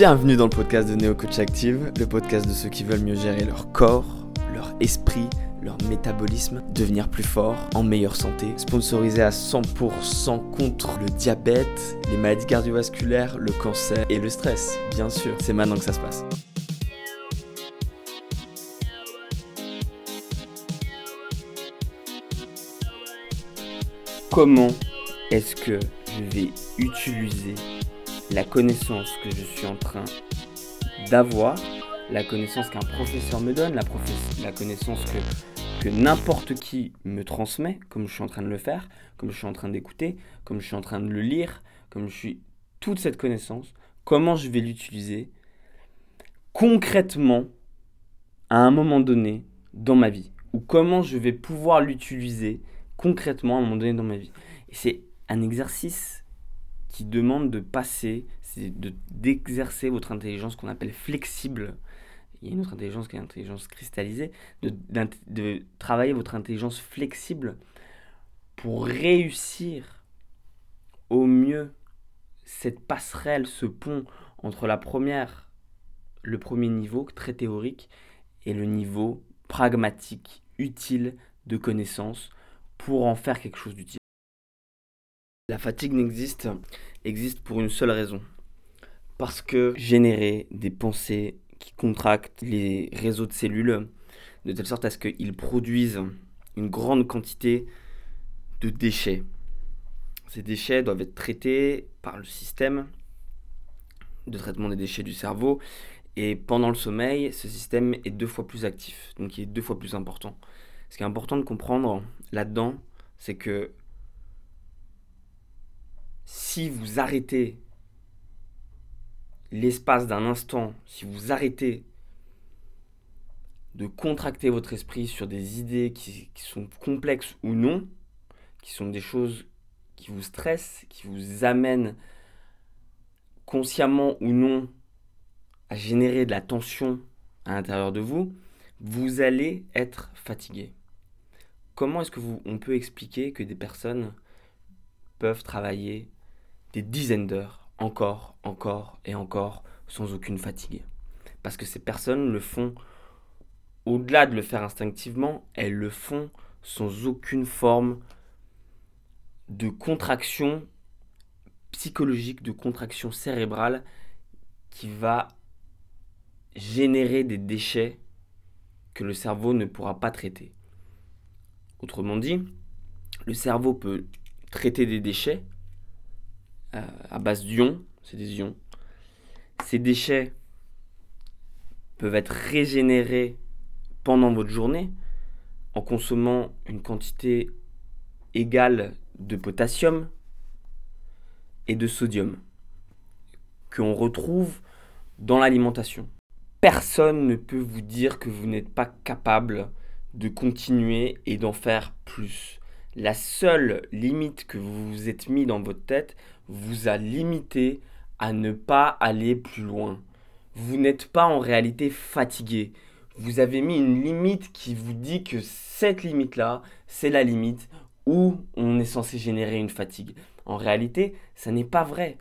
Bienvenue dans le podcast de Neo Coach Active, le podcast de ceux qui veulent mieux gérer leur corps, leur esprit, leur métabolisme, devenir plus fort, en meilleure santé, sponsorisé à 100% contre le diabète, les maladies cardiovasculaires, le cancer et le stress, bien sûr. C'est maintenant que ça se passe. Comment est-ce que je vais utiliser la connaissance que je suis en train d'avoir, la connaissance qu'un professeur me donne, la, connaissance que, que n'importe qui me transmet, comme je suis en train de le faire, comme je suis en train d'écouter, comme je suis en train de le lire, comme je suis toute cette connaissance, comment je vais l'utiliser concrètement à un moment donné dans ma vie, ou comment je vais pouvoir l'utiliser concrètement à un moment donné dans ma vie? Et c'est un exercice qui demande de passer, c'est d'exercer votre intelligence qu'on appelle flexible. Il y a une autre intelligence qui est l'intelligence cristallisée, de, de travailler votre intelligence flexible pour réussir au mieux cette passerelle, ce pont entre la première, le premier niveau très théorique et le niveau pragmatique, utile de connaissance pour en faire quelque chose d'utile. La fatigue n'existe existe pour une seule raison. Parce que générer des pensées qui contractent les réseaux de cellules de telle sorte à ce qu'ils produisent une grande quantité de déchets. Ces déchets doivent être traités par le système de traitement des déchets du cerveau et pendant le sommeil, ce système est deux fois plus actif, donc il est deux fois plus important. Ce qui est important de comprendre là-dedans, c'est que si vous arrêtez l'espace d'un instant, si vous arrêtez de contracter votre esprit sur des idées qui, sont complexes ou non, qui sont des choses qui vous stressent, qui vous amènent consciemment ou non à générer de la tension à l'intérieur de vous, vous allez être fatigué. Comment est-ce que vous, on peut expliquer que des personnes peuvent travailler des dizaines d'heures, encore, encore et encore, sans aucune fatigue. Parce que ces personnes le font, au-delà de le faire instinctivement, elles le font sans aucune forme de contraction psychologique, de contraction cérébrale qui va générer des déchets que le cerveau ne pourra pas traiter. Autrement dit, le cerveau peut traiter des déchets euh, à base d'ions, c'est des ions. Ces déchets peuvent être régénérés pendant votre journée en consommant une quantité égale de potassium et de sodium qu'on retrouve dans l'alimentation. Personne ne peut vous dire que vous n'êtes pas capable de continuer et d'en faire plus. La seule limite que vous vous êtes mis dans votre tête vous a limité à ne pas aller plus loin. Vous n'êtes pas en réalité fatigué. Vous avez mis une limite qui vous dit que cette limite-là, c'est la limite où on est censé générer une fatigue. En réalité, ça n'est pas vrai.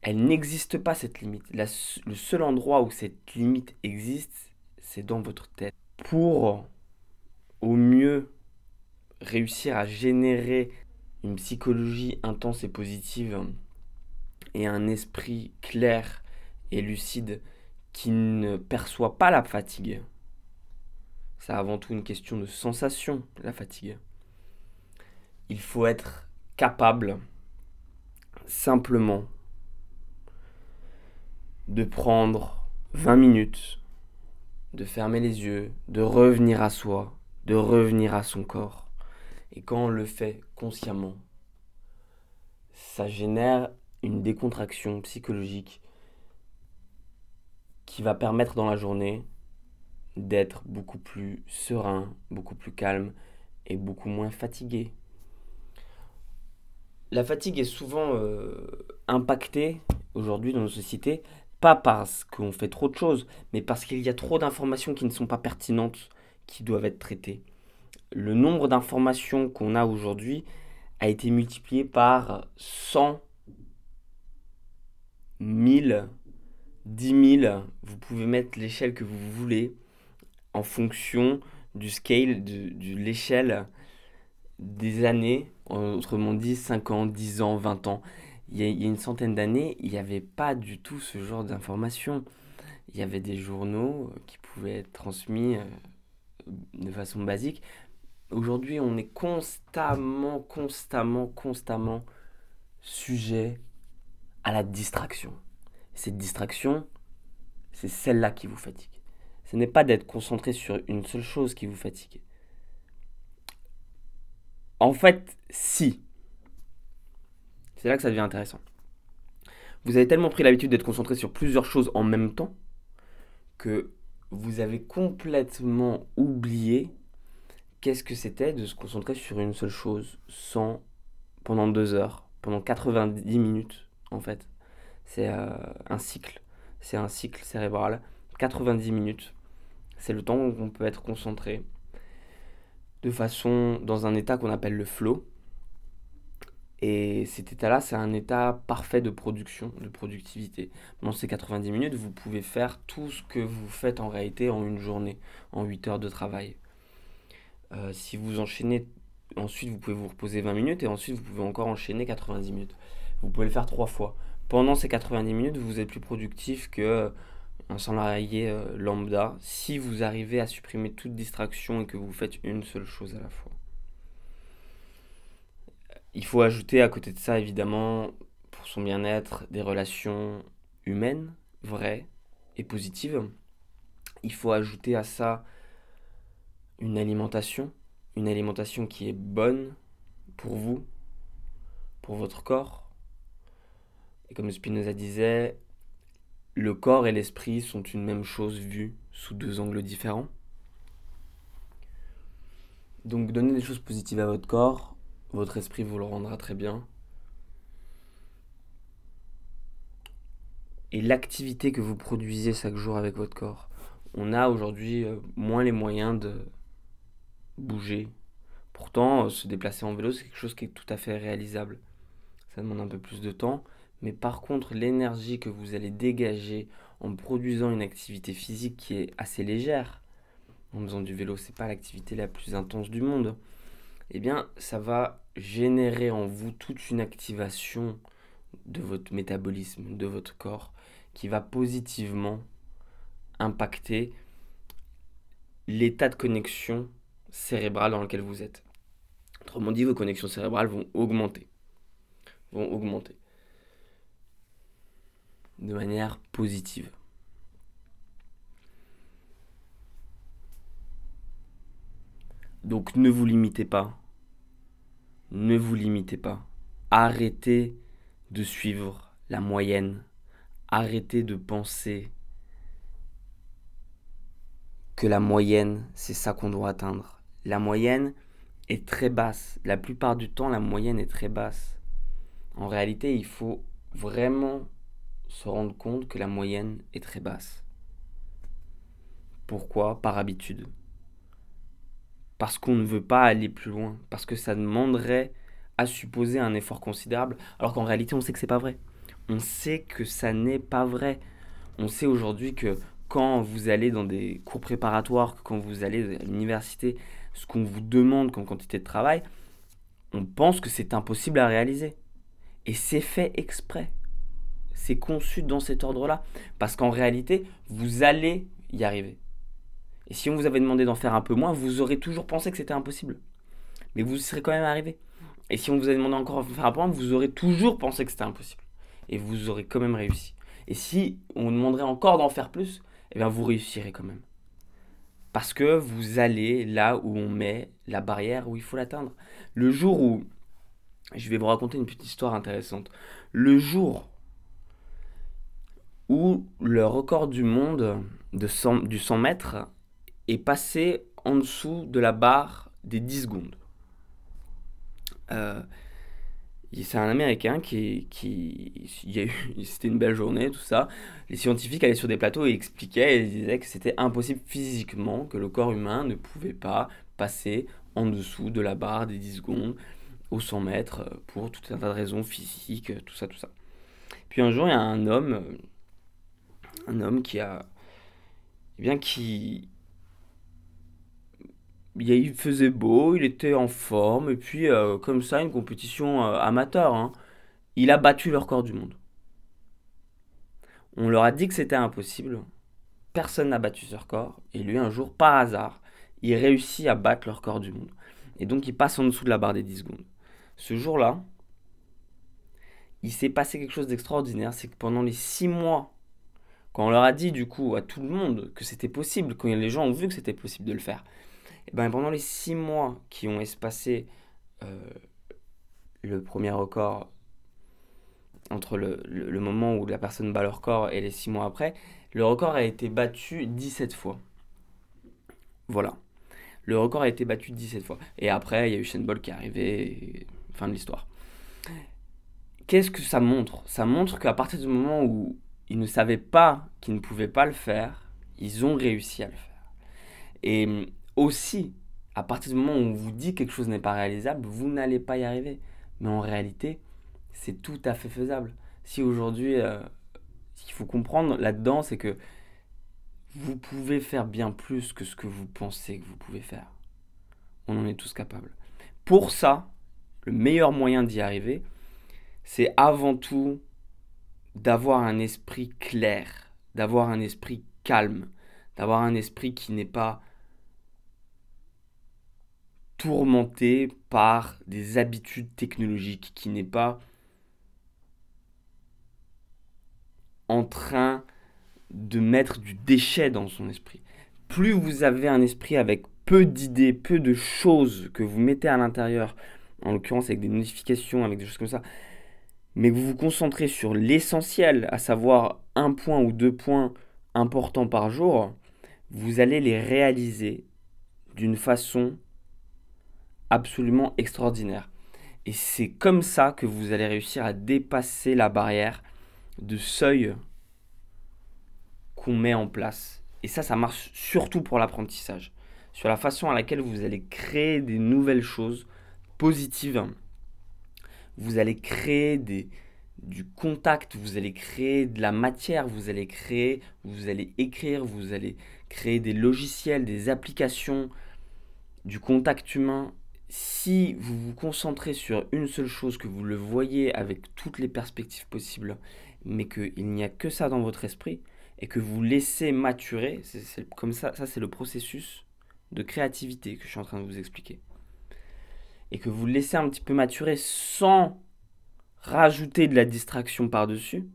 Elle n'existe pas cette limite. le seul endroit où cette limite existe, c'est dans votre tête. Pour au mieux réussir à générer psychologie intense et positive et un esprit clair et lucide qui ne perçoit pas la fatigue. C'est avant tout une question de sensation, la fatigue. Il faut être capable simplement de prendre 20 minutes, de fermer les yeux, de revenir à soi, de revenir à son corps et quand on le fait consciemment, ça génère une décontraction psychologique qui va permettre dans la journée d'être beaucoup plus serein, beaucoup plus calme et beaucoup moins fatigué. La fatigue est souvent euh, impactée aujourd'hui dans nos sociétés, pas parce qu'on fait trop de choses, mais parce qu'il y a trop d'informations qui ne sont pas pertinentes, qui doivent être traitées le nombre d'informations qu'on a aujourd'hui a été multiplié par 100 000 10 000, vous pouvez mettre l'échelle que vous voulez en fonction du scale, de, l'échelle des années, autrement dit 5 ans, 10 ans, 20 ans. Il y a, une centaine d'années, il n'y avait pas du tout ce genre d'informations. Il y avait des journaux qui pouvaient être transmis euh, de façon basique. Aujourd'hui, on est constamment, constamment, constamment sujet à la distraction. Cette distraction, c'est celle-là qui vous fatigue. Ce n'est pas d'être concentré sur une seule chose qui vous fatigue. En fait, si. C'est là que ça devient intéressant. Vous avez tellement pris l'habitude d'être concentré sur plusieurs choses en même temps que vous avez complètement oublié qu'est-ce que c'était de se concentrer sur une seule chose sans pendant deux heures, pendant 90 minutes en fait. C'est euh, un cycle, c'est un cycle cérébral. 90 minutes, c'est le temps qu'on peut être concentré de façon dans un état qu'on appelle le flow. Et cet état-là, c'est un état parfait de production, de productivité. Dans ces 90 minutes, vous pouvez faire tout ce que vous faites en réalité en une journée, en 8 heures de travail. Euh, si vous enchaînez, ensuite vous pouvez vous reposer 20 minutes et ensuite vous pouvez encore enchaîner 90 minutes. Vous pouvez le faire trois fois. Pendant ces 90 minutes, vous êtes plus productif que euh, un salarié euh, lambda si vous arrivez à supprimer toute distraction et que vous faites une seule chose à la fois. Il faut ajouter à côté de ça, évidemment, pour son bien-être, des relations humaines, vraies et positives. Il faut ajouter à ça une alimentation, une alimentation qui est bonne pour vous, pour votre corps. Et comme Spinoza disait, le corps et l'esprit sont une même chose vue sous deux angles différents. Donc donnez des choses positives à votre corps, votre esprit vous le rendra très bien. Et l'activité que vous produisez chaque jour avec votre corps. On a aujourd'hui euh, moins les moyens de bouger. Pourtant, euh, se déplacer en vélo, c'est quelque chose qui est tout à fait réalisable. Ça demande un peu plus de temps. Mais par contre, l'énergie que vous allez dégager en produisant une activité physique qui est assez légère, en faisant du vélo, c'est pas l'activité la plus intense du monde eh bien, ça va générer en vous toute une activation de votre métabolisme, de votre corps, qui va positivement impacter l'état de connexion cérébrale dans lequel vous êtes. Autrement dit, vos connexions cérébrales vont augmenter. Vont augmenter. De manière positive. Donc ne vous limitez pas. Ne vous limitez pas. Arrêtez de suivre la moyenne. Arrêtez de penser que la moyenne, c'est ça qu'on doit atteindre. La moyenne est très basse. La plupart du temps, la moyenne est très basse. En réalité, il faut vraiment se rendre compte que la moyenne est très basse. Pourquoi? Par habitude parce qu'on ne veut pas aller plus loin, parce que ça demanderait à supposer un effort considérable, alors qu'en réalité on sait que c'est pas vrai. On sait que ça n'est pas vrai. On sait aujourd'hui que quand vous allez dans des cours préparatoires, quand vous allez à l'université, ce qu'on vous demande comme quantité de travail, on pense que c'est impossible à réaliser. Et c'est fait exprès. C'est conçu dans cet ordre-là. Parce qu'en réalité, vous allez y arriver. Et si on vous avait demandé d'en faire un peu moins, vous aurez toujours pensé que c'était impossible. Mais vous y serez quand même arrivé. Et si on vous avait demandé encore de faire un peu moins, vous aurez toujours pensé que c'était impossible. Et vous aurez quand même réussi. Et si on vous demanderait encore d'en faire plus, eh bien vous réussirez quand même. Parce que vous allez là où on met la barrière où il faut l'atteindre. Le jour où, je vais vous raconter une petite histoire intéressante. Le jour où le record du monde de du 100 mètres est passé en dessous de la barre des 10 secondes. Euh, c'est un Américain qui, qui c'était une belle journée, tout ça. Les scientifiques allaient sur des plateaux et expliquaient et disaient que c'était impossible physiquement, que le corps humain ne pouvait pas passer en dessous de la barre des 10 secondes au 100 mètres pour tout un tas de raisons physiques, tout ça, tout ça. Puis un jour, il y a un homme Un homme qui a. Eh bien, qui. Il faisait beau, il était en forme, et puis, euh, comme ça, une compétition euh, amateur. hein, il a battu leur corps du monde. On leur a dit que c'était impossible. Personne n'a battu ce record. Et lui, un jour, par hasard, il réussit à battre leur record du monde. Et donc, il passe en dessous de la barre des 10 secondes. Ce jour-là, il s'est passé quelque chose d'extraordinaire. C'est que pendant les 6 mois, quand on leur a dit, du coup, à tout le monde que c'était possible, quand les gens ont vu que c'était possible de le faire, et ben pendant les 6 mois qui ont espacé euh, le premier record entre le, le- moment où la personne bat le record et les 6 mois après, le record a été battu 17 fois. Voilà. Le record a été battu 17 fois. Et après, il y a eu Bolt qui est arrivé, et fin de l'histoire. Qu'est-ce que ça montre? Ça montre qu'à partir du moment où ils ne savaient pas qu'ils ne pouvaient pas le faire, ils ont réussi à le faire. Et aussi, à partir du moment où on vous dit que quelque chose n'est pas réalisable, vous n'allez pas y arriver. Mais en réalité, c'est tout à fait faisable. Si aujourd'hui, euh, ce qu'il faut comprendre là-dedans, c'est que vous pouvez faire bien plus que ce que vous pensez que vous pouvez faire. On en est tous capables. Pour ça, le meilleur moyen d'y arriver, c'est avant tout d'avoir un esprit clair, d'avoir un esprit calme, d'avoir un esprit qui n'est pas tourmenté par des habitudes technologiques, qui n'est pas en train de mettre du déchet dans son esprit. Plus vous avez un esprit avec peu d'idées, peu de choses que vous mettez à l'intérieur, en l'occurrence avec des notifications, avec des choses comme ça, mais que vous vous concentrez sur l'essentiel, à savoir un point ou deux points importants par jour, vous allez les réaliser d'une façon absolument extraordinaire. Et c'est comme ça que vous allez réussir à dépasser la barrière de seuil qu'on met en place. Et ça, ça marche surtout pour l'apprentissage. Sur la façon à laquelle vous allez créer des nouvelles choses positives. Vous allez créer du contact, vous allez créer de la matière, vous allez créer, vous allez écrire, vous allez créer des logiciels, des applications, du contact humain. Si vous vous concentrez sur une seule chose, que vous le voyez avec toutes les perspectives possibles, mais qu'il n'y a que ça dans votre esprit, et que vous laissez maturer, comme ça, ça c'est le processus de créativité que je suis en train de vous expliquer. Et que vous laissez un petit peu maturer sans rajouter de la distraction par-dessus.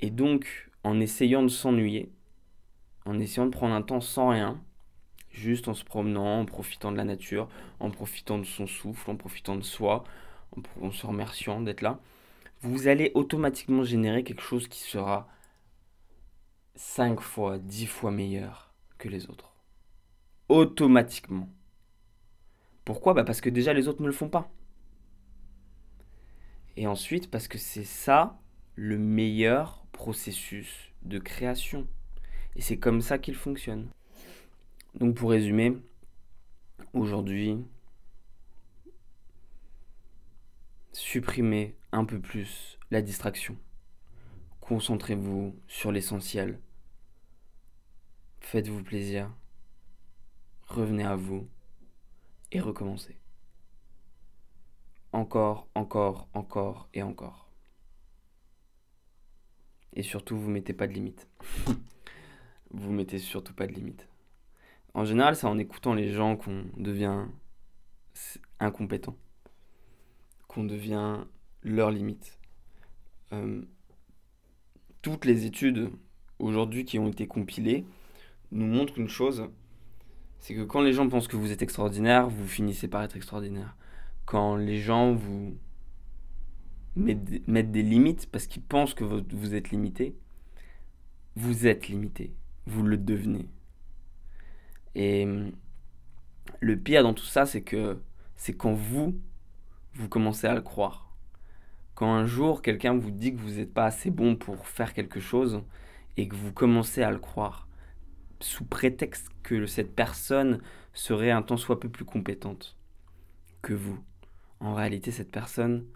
Et donc, en essayant de s'ennuyer, en essayant de prendre un temps sans rien, juste en se promenant, en profitant de la nature, en profitant de son souffle, en profitant de soi, en, se remerciant d'être là, vous allez automatiquement générer quelque chose qui sera 5 fois, 10 fois meilleur que les autres. Automatiquement. Pourquoi? Bah Parce que déjà les autres ne le font pas. Et ensuite parce que c'est ça le meilleur processus de création. Et c'est comme ça qu'il fonctionne. Donc pour résumer, aujourd'hui, supprimez un peu plus la distraction. Concentrez-vous sur l'essentiel. Faites-vous plaisir. Revenez à vous et recommencez. Encore, encore, encore et encore. Et surtout, vous mettez pas de limite. vous mettez surtout pas de limite. En général, c'est en écoutant les gens qu'on devient incompétent, qu'on devient leur limite. Euh, toutes les études aujourd'hui qui ont été compilées nous montrent une chose, c'est que quand les gens pensent que vous êtes extraordinaire, vous finissez par être extraordinaire. Quand les gens vous mettent, des limites parce qu'ils pensent que vous êtes limité, vous êtes limité, vous le devenez. Et le pire dans tout ça, c'est que c'est quand vous, vous commencez à le croire. Quand un jour quelqu'un vous dit que vous n'êtes pas assez bon pour faire quelque chose et que vous commencez à le croire, sous prétexte que cette personne serait un tant soit peu plus compétente que vous. En réalité, cette personne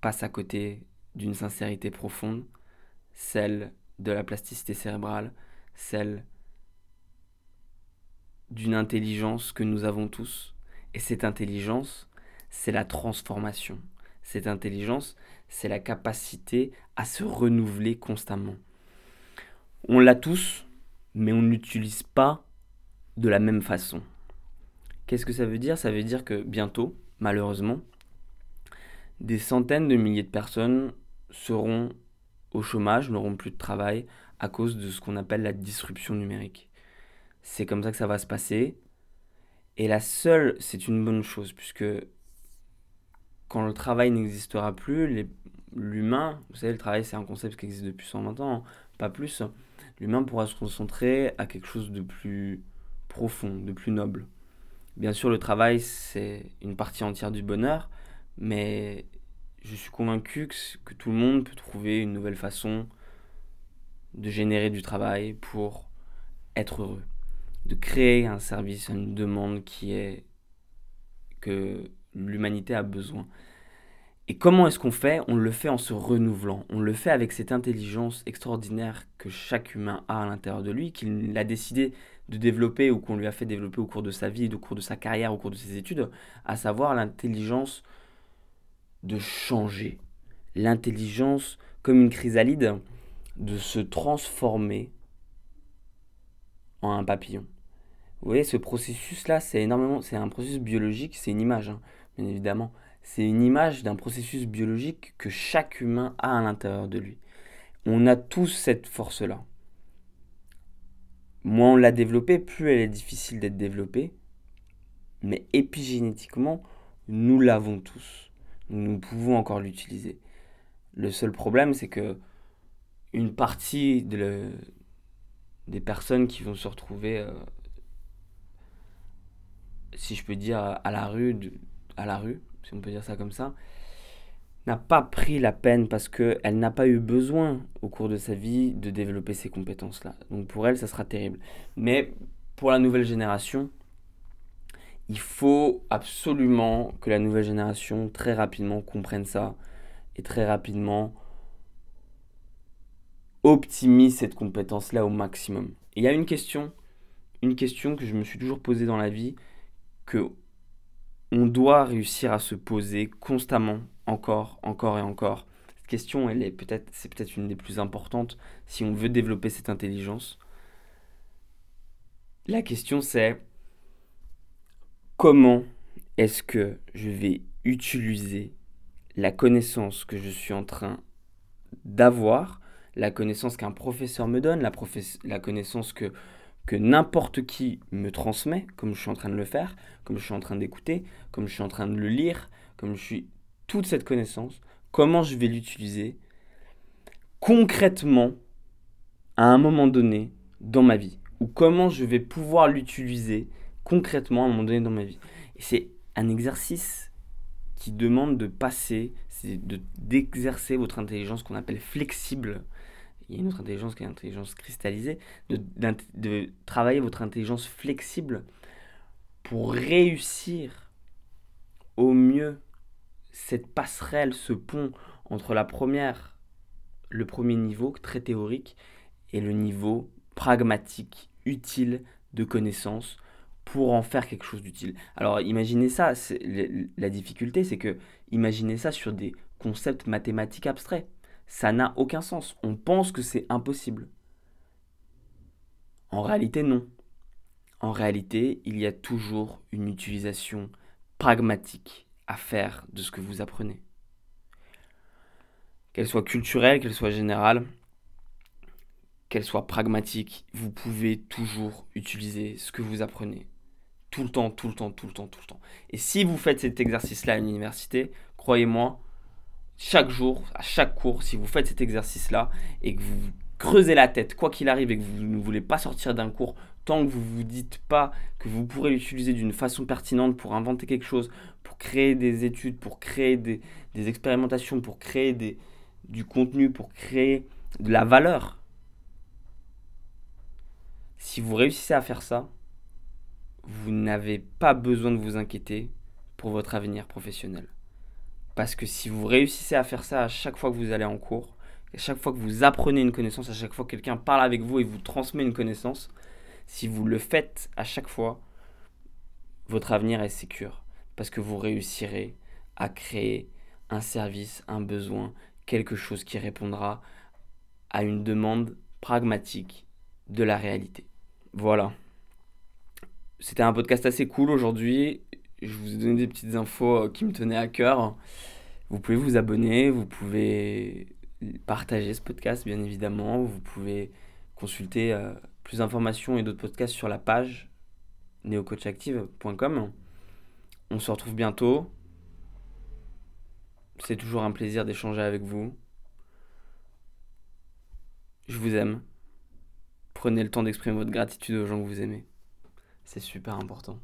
passe à côté d'une sincérité profonde, celle de la plasticité cérébrale, celle d'une intelligence que nous avons tous. Et cette intelligence, c'est la transformation. Cette intelligence, c'est la capacité à se renouveler constamment. On l'a tous, mais on ne l'utilise pas de la même façon. Qu'est-ce que ça veut dire? Ça veut dire que bientôt, malheureusement, des centaines de milliers de personnes seront au chômage, n'auront plus de travail à cause de ce qu'on appelle la disruption numérique. C'est comme ça que ça va se passer. Et la seule, c'est une bonne chose, puisque quand le travail n'existera plus, l'humain, vous savez, le travail c'est un concept qui existe depuis 120 ans, pas plus, l'humain pourra se concentrer à quelque chose de plus profond, de plus noble. Bien sûr, le travail c'est une partie entière du bonheur, mais je suis convaincu que, tout le monde peut trouver une nouvelle façon de générer du travail pour être heureux, de créer un service, une demande qui est que l'humanité a besoin. Et comment est-ce qu'on fait? On le fait en se renouvelant. On le fait avec cette intelligence extraordinaire que chaque humain a à l'intérieur de lui, qu'il a décidé de développer ou qu'on lui a fait développer au cours de sa vie, au cours de sa carrière, au cours de ses études, à savoir l'intelligence de changer. L'intelligence, comme une chrysalide, de se transformer en un papillon. Vous voyez, ce processus-là, c'est énormément, c'est un processus biologique, c'est une image, hein, bien évidemment. C'est une image d'un processus biologique que chaque humain a à l'intérieur de lui. On a tous cette force-là. Moins on l'a développée, plus elle est difficile d'être développée. Mais épigénétiquement, nous l'avons tous. Nous pouvons encore l'utiliser. Le seul problème, c'est que une partie de des personnes qui vont se retrouver, euh, si je peux dire, à la rue, à la rue, si on peut dire ça comme ça, n'a pas pris la peine parce qu'elle n'a pas eu besoin au cours de sa vie de développer ces compétences-là. Donc pour elle, ça sera terrible. Mais pour la nouvelle génération, il faut absolument que la nouvelle génération très rapidement comprenne ça et très rapidement optimise cette compétence-là au maximum. il y a une question, une question que je me suis toujours posée dans la vie, que on doit réussir à se poser constamment, encore, encore et encore. Cette question, elle est peut-être, c'est peut-être une des plus importantes si on veut développer cette intelligence. La question c'est comment est-ce que je vais utiliser la connaissance que je suis en train d'avoir, la connaissance qu'un professeur me donne, la, la connaissance que que n'importe qui me transmet, comme je suis en train de le faire, comme je suis en train d'écouter, comme je suis en train de le lire, comme je suis toute cette connaissance, comment je vais l'utiliser concrètement à un moment donné dans ma vie, ou comment je vais pouvoir l'utiliser concrètement à un moment donné dans ma vie? Et c'est un exercice qui demande de passer, c'est d'exercer votre intelligence qu'on appelle flexible il y a une autre intelligence qui est l'intelligence cristallisée, de, travailler votre intelligence flexible pour réussir au mieux cette passerelle, ce pont entre la première, le premier niveau très théorique et le niveau pragmatique, utile de connaissance pour en faire quelque chose d'utile. Alors imaginez ça, la difficulté c'est que imaginez ça sur des concepts mathématiques abstraits ça n'a aucun sens. On pense que c'est impossible. En réalité, non. En réalité, il y a toujours une utilisation pragmatique à faire de ce que vous apprenez. Qu'elle soit culturelle, qu'elle soit générale, qu'elle soit pragmatique, vous pouvez toujours utiliser ce que vous apprenez. Tout le temps, tout le temps, tout le temps, tout le temps. Et si vous faites cet exercice-là à l'université, croyez-moi, chaque jour, à chaque cours, si vous faites cet exercice-là et que vous creusez la tête, quoi qu'il arrive, et que vous ne voulez pas sortir d'un cours, tant que vous ne vous dites pas que vous pourrez l'utiliser d'une façon pertinente pour inventer quelque chose, pour créer des études, pour créer des, expérimentations, pour créer du contenu, pour créer de la valeur. Si vous réussissez à faire ça, vous n'avez pas besoin de vous inquiéter pour votre avenir professionnel Parce que si vous réussissez à faire ça à chaque fois que vous allez en cours, à chaque fois que vous apprenez une connaissance, à chaque fois que quelqu'un parle avec vous et vous transmet une connaissance, si vous le faites à chaque fois, votre avenir est sécure. Parce que vous réussirez à créer un service, un besoin, quelque chose qui répondra à une demande pragmatique de la réalité. Voilà. C'était un podcast assez cool aujourd'hui. Je vous ai donné des petites infos euh, qui me tenaient à cœur. Vous pouvez vous abonner, vous pouvez partager ce podcast bien évidemment, vous pouvez consulter euh, plus d'informations et d'autres podcasts sur la page neocoachactive.com. On se retrouve bientôt. C'est toujours un plaisir d'échanger avec vous. Je vous aime. Prenez le temps d'exprimer votre gratitude aux gens que vous aimez. C'est super important.